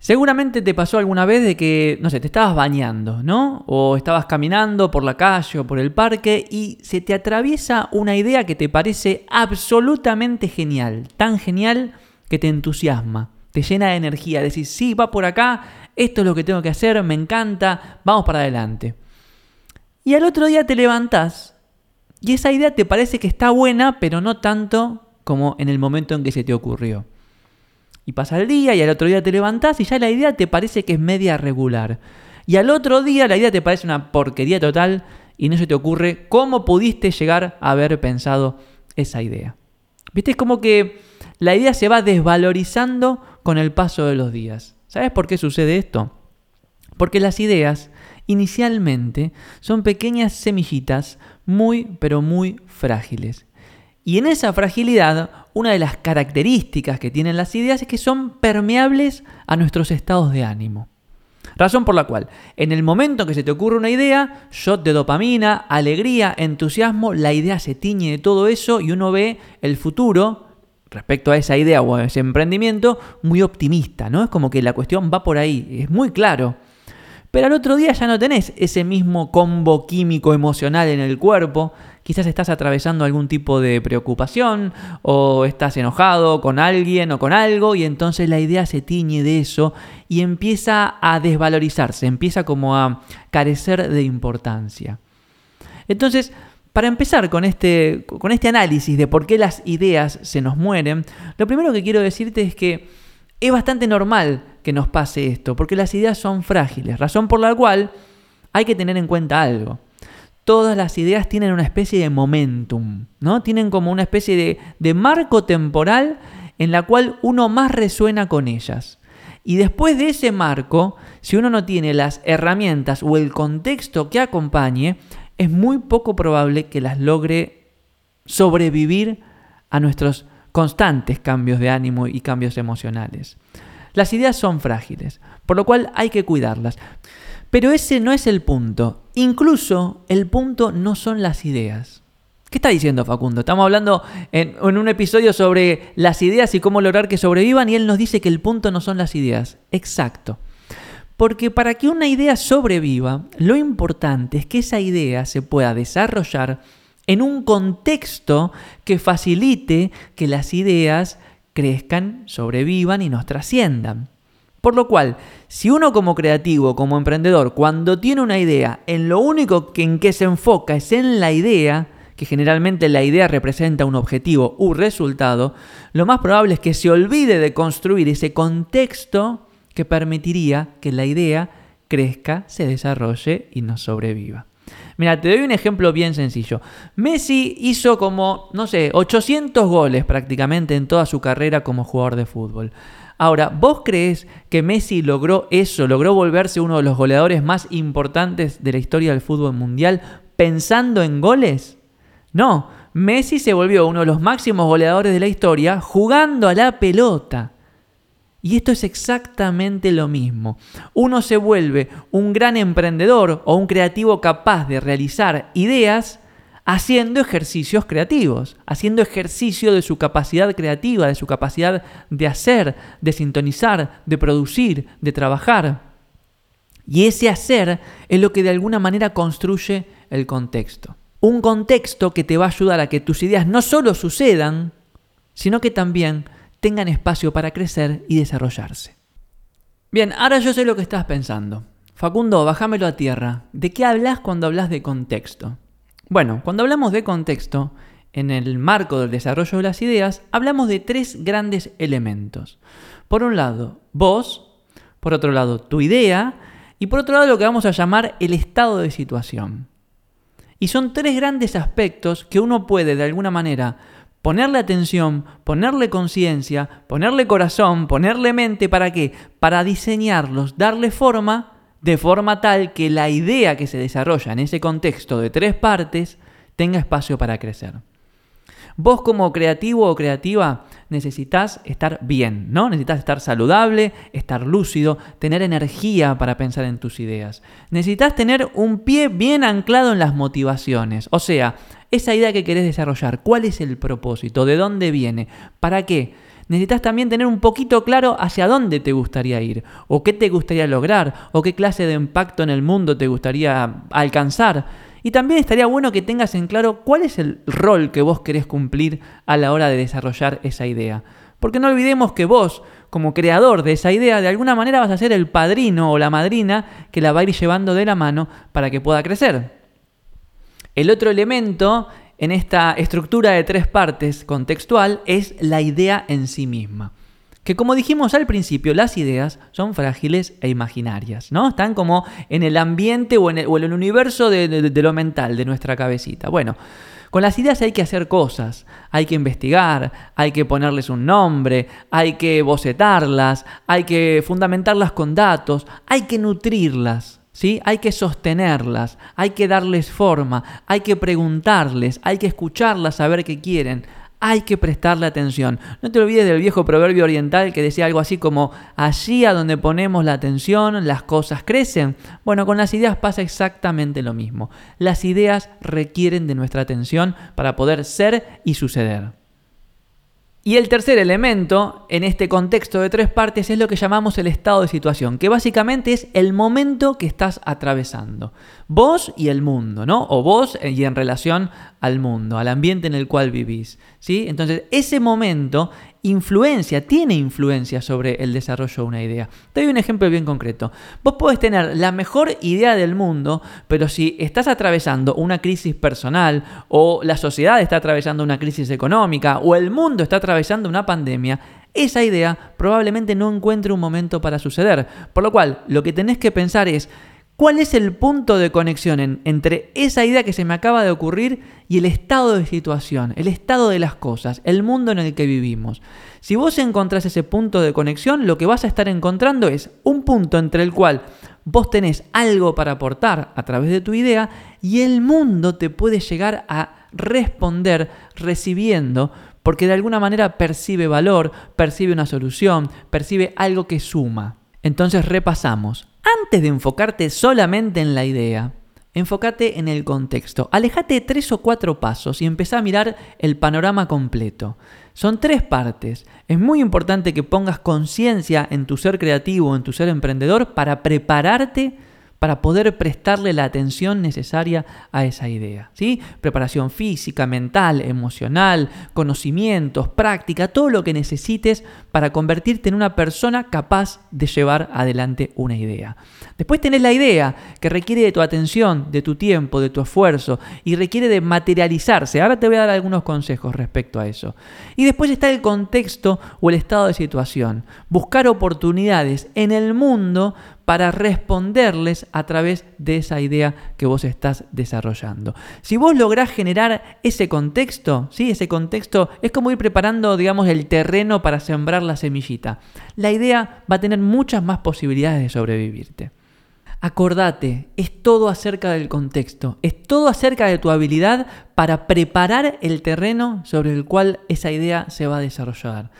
Seguramente te pasó alguna vez de que, no sé, te estabas bañando, ¿no? O estabas caminando por la calle o por el parque y se te atraviesa una idea que te parece absolutamente genial, tan genial que te entusiasma, te llena de energía, decís, sí, va por acá, esto es lo que tengo que hacer, me encanta, vamos para adelante. Y al otro día te levantás y esa idea te parece que está buena, pero no tanto como en el momento en que se te ocurrió. Y pasa el día y al otro día te levantás y ya la idea te parece que es media regular. Y al otro día la idea te parece una porquería total y no se te ocurre cómo pudiste llegar a haber pensado esa idea. ¿Viste? Es como que la idea se va desvalorizando con el paso de los días. ¿Sabes por qué sucede esto? Porque las ideas inicialmente son pequeñas semillitas muy pero muy frágiles. Y en esa fragilidad una de las características que tienen las ideas es que son permeables a nuestros estados de ánimo. Razón por la cual, en el momento que se te ocurre una idea, shot de dopamina, alegría, entusiasmo, la idea se tiñe de todo eso y uno ve el futuro respecto a esa idea o a ese emprendimiento muy optimista, ¿no? Es como que la cuestión va por ahí, es muy claro. Pero al otro día ya no tenés ese mismo combo químico emocional en el cuerpo, quizás estás atravesando algún tipo de preocupación o estás enojado con alguien o con algo y entonces la idea se tiñe de eso y empieza a desvalorizarse, empieza como a carecer de importancia. Entonces, para empezar con este, con este análisis de por qué las ideas se nos mueren, lo primero que quiero decirte es que es bastante normal que nos pase esto, porque las ideas son frágiles, razón por la cual hay que tener en cuenta algo todas las ideas tienen una especie de momentum, ¿no? Tienen como una especie de, de marco temporal en la cual uno más resuena con ellas. Y después de ese marco, si uno no tiene las herramientas o el contexto que acompañe, es muy poco probable que las logre sobrevivir a nuestros constantes cambios de ánimo y cambios emocionales. Las ideas son frágiles, por lo cual hay que cuidarlas. Pero ese no es el punto. Incluso el punto no son las ideas. ¿Qué está diciendo Facundo? Estamos hablando en, un episodio sobre las ideas y cómo lograr que sobrevivan y él nos dice que el punto no son las ideas. Exacto. Porque para que una idea sobreviva, lo importante es que esa idea se pueda desarrollar en un contexto que facilite que las ideas crezcan, sobrevivan y nos trasciendan. Por lo cual, si uno como creativo, como emprendedor, cuando tiene una idea, en lo único que en que se enfoca es en la idea, que generalmente la idea representa un objetivo u resultado, lo más probable es que se olvide de construir ese contexto que permitiría que la idea crezca, se desarrolle y nos sobreviva. Mira, te doy un ejemplo bien sencillo. Messi hizo como, no sé, 800 goles prácticamente en toda su carrera como jugador de fútbol. Ahora, ¿vos crees que Messi logró eso, logró volverse uno de los goleadores más importantes de la historia del fútbol mundial pensando en goles? No, Messi se volvió uno de los máximos goleadores de la historia jugando a la pelota. Y esto es exactamente lo mismo. Uno se vuelve un gran emprendedor o un creativo capaz de realizar ideas haciendo ejercicios creativos, haciendo ejercicio de su capacidad creativa, de su capacidad de hacer, de sintonizar, de producir, de trabajar. Y ese hacer es lo que de alguna manera construye el contexto. Un contexto que te va a ayudar a que tus ideas no solo sucedan, sino que también tengan espacio para crecer y desarrollarse. Bien, ahora yo sé lo que estás pensando. Facundo, bájamelo a tierra. ¿De qué hablas cuando hablas de contexto? Bueno, cuando hablamos de contexto, en el marco del desarrollo de las ideas, hablamos de tres grandes elementos. Por un lado, vos, por otro lado, tu idea, y por otro lado, lo que vamos a llamar el estado de situación. Y son tres grandes aspectos que uno puede, de alguna manera, ponerle atención, ponerle conciencia, ponerle corazón, ponerle mente, ¿para qué? Para diseñarlos, darle forma de forma tal que la idea que se desarrolla en ese contexto de tres partes tenga espacio para crecer. Vos como creativo o creativa necesitas estar bien, ¿no? Necesitas estar saludable, estar lúcido, tener energía para pensar en tus ideas. Necesitas tener un pie bien anclado en las motivaciones, o sea, esa idea que querés desarrollar, ¿cuál es el propósito? ¿De dónde viene? ¿Para qué? Necesitas también tener un poquito claro hacia dónde te gustaría ir, o qué te gustaría lograr, o qué clase de impacto en el mundo te gustaría alcanzar. Y también estaría bueno que tengas en claro cuál es el rol que vos querés cumplir a la hora de desarrollar esa idea. Porque no olvidemos que vos, como creador de esa idea, de alguna manera vas a ser el padrino o la madrina que la va a ir llevando de la mano para que pueda crecer. El otro elemento en esta estructura de tres partes contextual es la idea en sí misma. Que como dijimos al principio, las ideas son frágiles e imaginarias, ¿no? Están como en el ambiente o en el, universo de, de lo mental, de nuestra cabecita. Bueno, con las ideas hay que hacer cosas, hay que investigar, hay que ponerles un nombre, hay que bocetarlas, hay que fundamentarlas con datos, hay que nutrirlas. ¿Sí? Hay que sostenerlas, hay que darles forma, hay que preguntarles, hay que escucharlas, saber qué quieren, hay que prestarle atención. No te olvides del viejo proverbio oriental que decía algo así como, allí a donde ponemos la atención, las cosas crecen. Bueno, con las ideas pasa exactamente lo mismo. Las ideas requieren de nuestra atención para poder ser y suceder. Y el tercer elemento en este contexto de tres partes es lo que llamamos el estado de situación, que básicamente es el momento que estás atravesando. Vos y el mundo, ¿no? O vos y en relación al mundo, al ambiente en el cual vivís. ¿sí? Entonces, ese momento influencia, tiene influencia sobre el desarrollo de una idea. Te doy un ejemplo bien concreto. Vos podés tener la mejor idea del mundo, pero si estás atravesando una crisis personal o la sociedad está atravesando una crisis económica o el mundo está atravesando una pandemia, esa idea probablemente no encuentre un momento para suceder. Por lo cual, lo que tenés que pensar es, ¿Cuál es el punto de conexión entre esa idea que se me acaba de ocurrir y el estado de situación, el estado de las cosas, el mundo en el que vivimos? Si vos encontrás ese punto de conexión, lo que vas a estar encontrando es un punto entre el cual vos tenés algo para aportar a través de tu idea y el mundo te puede llegar a responder recibiendo porque de alguna manera percibe valor, percibe una solución, percibe algo que suma. Entonces repasamos. Antes de enfocarte solamente en la idea, enfócate en el contexto. Alejate tres o cuatro pasos y empezá a mirar el panorama completo. Son tres partes. Es muy importante que pongas conciencia en tu ser creativo, en tu ser emprendedor, para prepararte para poder prestarle la atención necesaria a esa idea. ¿sí? Preparación física, mental, emocional, conocimientos, práctica, todo lo que necesites para convertirte en una persona capaz de llevar adelante una idea. Después tenés la idea que requiere de tu atención, de tu tiempo, de tu esfuerzo y requiere de materializarse. Ahora te voy a dar algunos consejos respecto a eso. Y después está el contexto o el estado de situación. Buscar oportunidades en el mundo para responderles a través de esa idea que vos estás desarrollando. Si vos lográs generar ese contexto, ¿sí? ese contexto es como ir preparando, digamos, el terreno para sembrar la semillita. La idea va a tener muchas más posibilidades de sobrevivirte. Acordate, es todo acerca del contexto, es todo acerca de tu habilidad para preparar el terreno sobre el cual esa idea se va a desarrollar.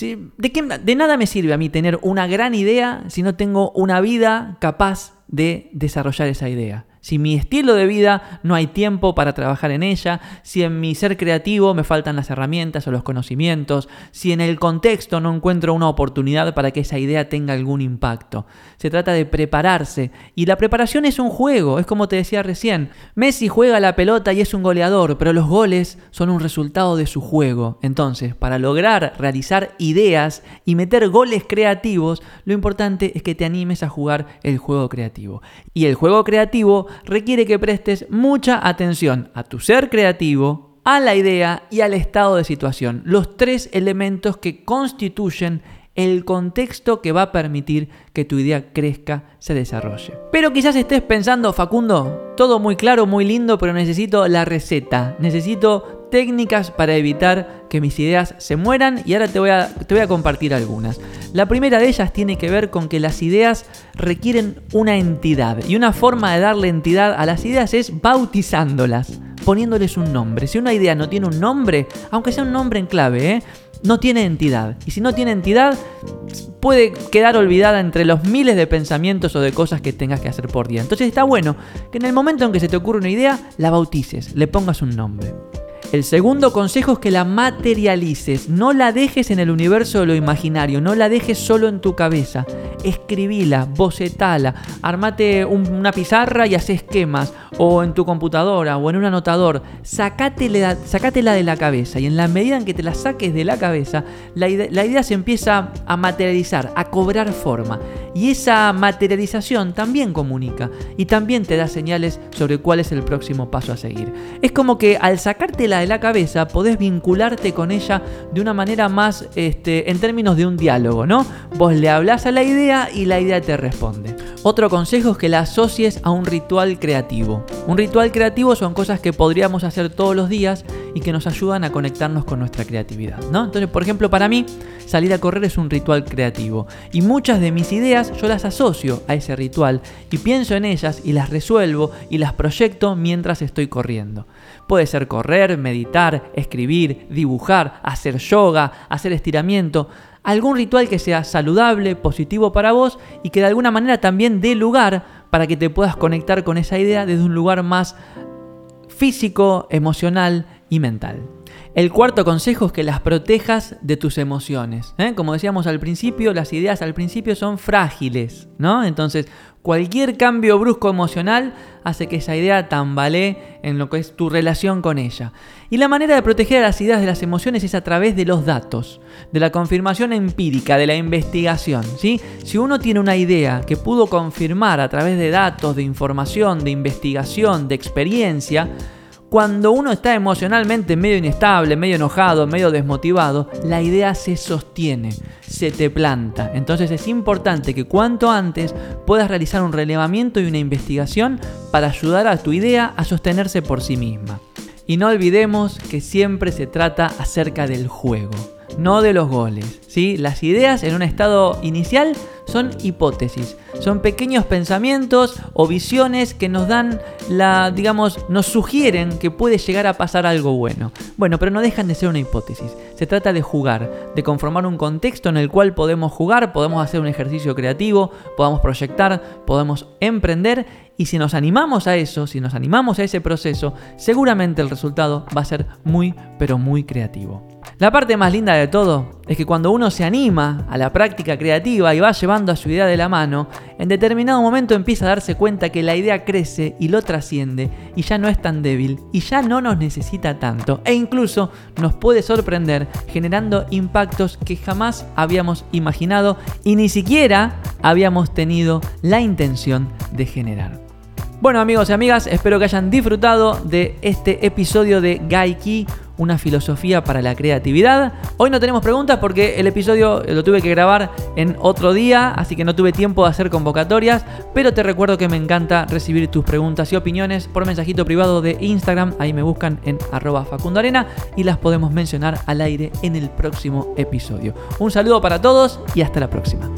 ¿De, de nada me sirve a mí tener una gran idea si no tengo una vida capaz de desarrollar esa idea. Si mi estilo de vida no hay tiempo para trabajar en ella, si en mi ser creativo me faltan las herramientas o los conocimientos, si en el contexto no encuentro una oportunidad para que esa idea tenga algún impacto. Se trata de prepararse y la preparación es un juego, es como te decía recién. Messi juega la pelota y es un goleador, pero los goles son un resultado de su juego. Entonces, para lograr realizar ideas y meter goles creativos, lo importante es que te animes a jugar el juego creativo. Y el juego creativo requiere que prestes mucha atención a tu ser creativo, a la idea y al estado de situación, los tres elementos que constituyen el contexto que va a permitir que tu idea crezca, se desarrolle. Pero quizás estés pensando, Facundo, todo muy claro, muy lindo, pero necesito la receta, necesito técnicas para evitar que mis ideas se mueran y ahora te voy a, te voy a compartir algunas. La primera de ellas tiene que ver con que las ideas requieren una entidad y una forma de darle entidad a las ideas es bautizándolas, poniéndoles un nombre. Si una idea no tiene un nombre, aunque sea un nombre en clave, ¿eh? no tiene entidad. Y si no tiene entidad, puede quedar olvidada entre los miles de pensamientos o de cosas que tengas que hacer por día. Entonces está bueno que en el momento en que se te ocurre una idea, la bautices, le pongas un nombre. El segundo consejo es que la materialices, no la dejes en el universo de lo imaginario, no la dejes solo en tu cabeza. Escribila, bocetala, armate una pizarra y haz esquemas, o en tu computadora, o en un anotador. Sacátela, sacátela de la cabeza, y en la medida en que te la saques de la cabeza, la la idea se empieza a materializar, a cobrar forma. Y esa materialización también comunica y también te da señales sobre cuál es el próximo paso a seguir. Es como que al sacártela de la cabeza podés vincularte con ella de una manera más este, en términos de un diálogo, ¿no? Vos le hablas a la idea y la idea te responde. Otro consejo es que la asocies a un ritual creativo. Un ritual creativo son cosas que podríamos hacer todos los días y que nos ayudan a conectarnos con nuestra creatividad, ¿no? Entonces, por ejemplo, para mí, salir a correr es un ritual creativo y muchas de mis ideas yo las asocio a ese ritual y pienso en ellas y las resuelvo y las proyecto mientras estoy corriendo. Puede ser correr, meditar, escribir, dibujar, hacer yoga, hacer estiramiento, algún ritual que sea saludable, positivo para vos y que de alguna manera también dé lugar para que te puedas conectar con esa idea desde un lugar más físico, emocional y mental. El cuarto consejo es que las protejas de tus emociones. ¿eh? Como decíamos al principio, las ideas al principio son frágiles, ¿no? Entonces, cualquier cambio brusco emocional hace que esa idea tambalee en lo que es tu relación con ella. Y la manera de proteger a las ideas de las emociones es a través de los datos, de la confirmación empírica, de la investigación. ¿sí? Si uno tiene una idea que pudo confirmar a través de datos, de información, de investigación, de experiencia, cuando uno está emocionalmente medio inestable, medio enojado, medio desmotivado, la idea se sostiene, se te planta. Entonces es importante que cuanto antes puedas realizar un relevamiento y una investigación para ayudar a tu idea a sostenerse por sí misma. Y no olvidemos que siempre se trata acerca del juego no de los goles. ¿sí? Las ideas en un estado inicial son hipótesis, son pequeños pensamientos o visiones que nos dan la, digamos, nos sugieren que puede llegar a pasar algo bueno. Bueno, pero no dejan de ser una hipótesis. Se trata de jugar, de conformar un contexto en el cual podemos jugar, podemos hacer un ejercicio creativo, podamos proyectar, podemos emprender y si nos animamos a eso, si nos animamos a ese proceso, seguramente el resultado va a ser muy, pero muy creativo. La parte más linda de todo es que cuando uno se anima a la práctica creativa y va llevando a su idea de la mano, en determinado momento empieza a darse cuenta que la idea crece y lo trasciende y ya no es tan débil y ya no nos necesita tanto e incluso nos puede sorprender generando impactos que jamás habíamos imaginado y ni siquiera habíamos tenido la intención de generar. Bueno amigos y amigas, espero que hayan disfrutado de este episodio de Gaiki una filosofía para la creatividad. Hoy no tenemos preguntas porque el episodio lo tuve que grabar en otro día, así que no tuve tiempo de hacer convocatorias, pero te recuerdo que me encanta recibir tus preguntas y opiniones por mensajito privado de Instagram, ahí me buscan en arroba facundoarena y las podemos mencionar al aire en el próximo episodio. Un saludo para todos y hasta la próxima.